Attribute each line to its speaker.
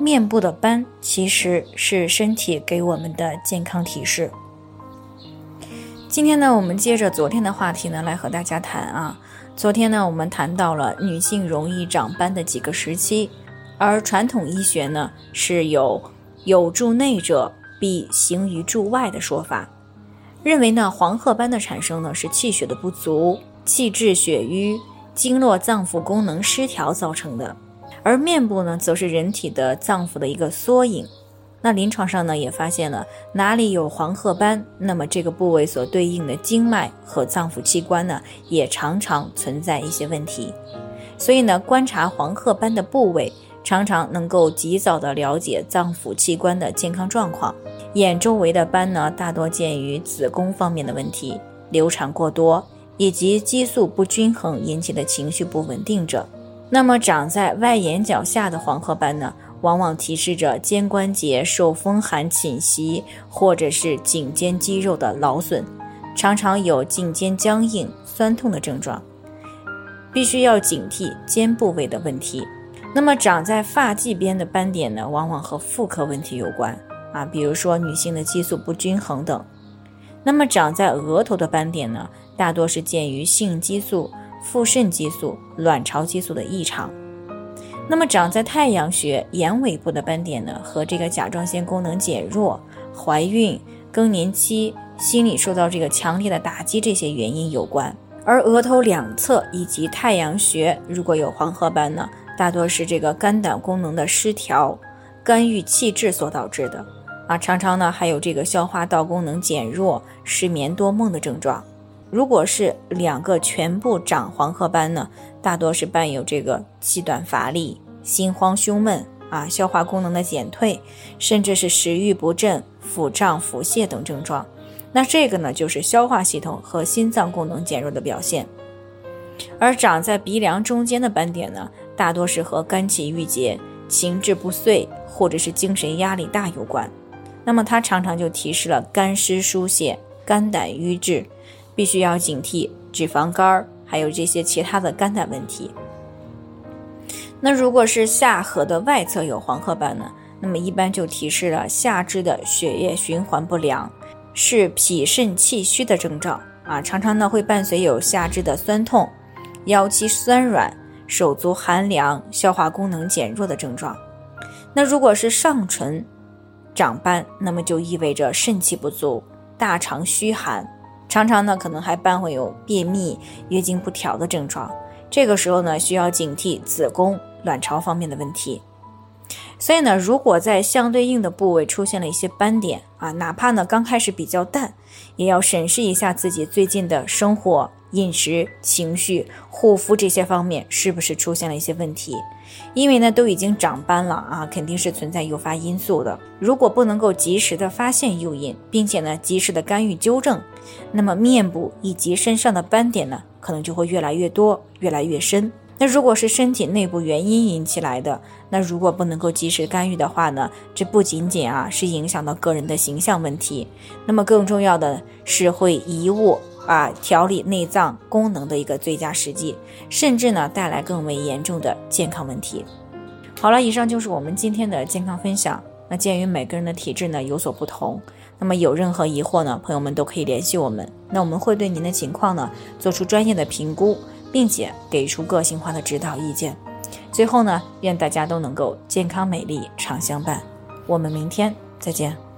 Speaker 1: 面部的斑其实是身体给我们的健康提示。今天呢，我们接着昨天的话题呢，来和大家谈啊。昨天呢，我们谈到了女性容易长斑的几个时期，而传统医学呢是有“有助内者必行于助外”的说法，认为呢黄褐斑的产生呢是气血的不足、气滞血瘀、经络脏腑功能失调造成的。而面部呢，则是人体的脏腑的一个缩影。那临床上呢，也发现了哪里有黄褐斑，那么这个部位所对应的经脉和脏腑器官呢，也常常存在一些问题。所以呢，观察黄褐斑的部位，常常能够及早的了解脏腑器官的健康状况。眼周围的斑呢，大多见于子宫方面的问题、流产过多以及激素不均衡引起的情绪不稳定者。那么长在外眼角下的黄褐斑呢，往往提示着肩关节受风寒侵袭，或者是颈肩肌肉的劳损，常常有颈肩僵硬、酸痛的症状，必须要警惕肩部位的问题。那么长在发际边的斑点呢，往往和妇科问题有关啊，比如说女性的激素不均衡等。那么长在额头的斑点呢，大多是见于性激素。副肾激素、卵巢激素的异常，那么长在太阳穴眼尾部的斑点呢，和这个甲状腺功能减弱、怀孕、更年期、心理受到这个强烈的打击这些原因有关。而额头两侧以及太阳穴如果有黄褐斑呢，大多是这个肝胆功能的失调、肝郁气滞所导致的。啊，常常呢还有这个消化道功能减弱、失眠多梦的症状。如果是两个全部长黄褐斑呢，大多是伴有这个气短乏力、心慌胸闷啊、消化功能的减退，甚至是食欲不振、腹胀、腹泻等症状。那这个呢，就是消化系统和心脏功能减弱的表现。而长在鼻梁中间的斑点呢，大多是和肝气郁结、情志不遂或者是精神压力大有关。那么它常常就提示了肝湿疏泄、肝胆瘀滞。必须要警惕脂肪肝儿，还有这些其他的肝胆问题。那如果是下颌的外侧有黄褐斑呢？那么一般就提示了下肢的血液循环不良，是脾肾气虚的征兆啊。常常呢会伴随有下肢的酸痛、腰膝酸软、手足寒凉、消化功能减弱的症状。那如果是上唇长斑，那么就意味着肾气不足，大肠虚寒。常常呢，可能还伴会有便秘、月经不调的症状。这个时候呢，需要警惕子宫、卵巢方面的问题。所以呢，如果在相对应的部位出现了一些斑点啊，哪怕呢刚开始比较淡，也要审视一下自己最近的生活。饮食、情绪、护肤这些方面是不是出现了一些问题？因为呢都已经长斑了啊，肯定是存在诱发因素的。如果不能够及时的发现诱因，并且呢及时的干预纠正，那么面部以及身上的斑点呢可能就会越来越多、越来越深。那如果是身体内部原因引起来的，那如果不能够及时干预的话呢，这不仅仅啊是影响到个人的形象问题，那么更重要的是会贻误。啊，调理内脏功能的一个最佳时机，甚至呢带来更为严重的健康问题。好了，以上就是我们今天的健康分享。那鉴于每个人的体质呢有所不同，那么有任何疑惑呢，朋友们都可以联系我们。那我们会对您的情况呢做出专业的评估，并且给出个性化的指导意见。最后呢，愿大家都能够健康美丽常相伴。我们明天再见。